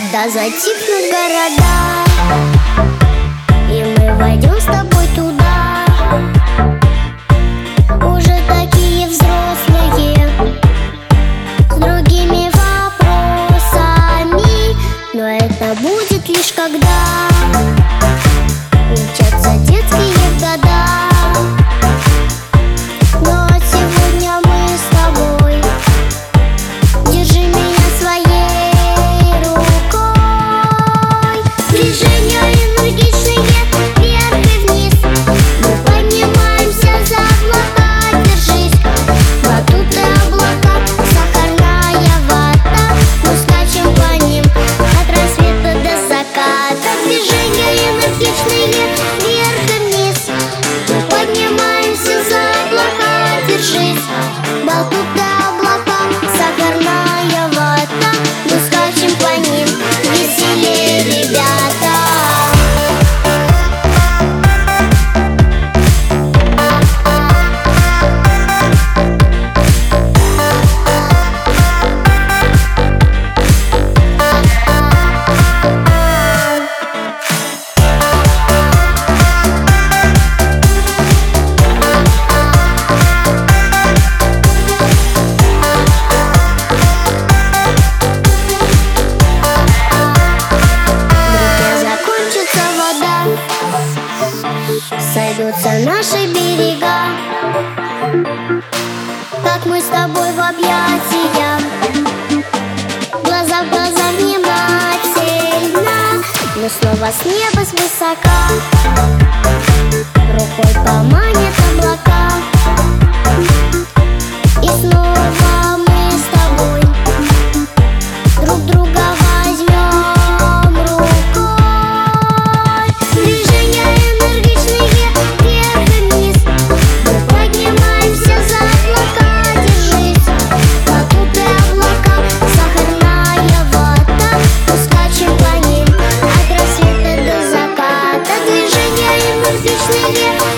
Когда затихнут города. сойдутся наши берега. Как мы с тобой в объятиях. Глаза в глаза внимательно. Но снова с неба с высока Рукой поманит облака. Yeah.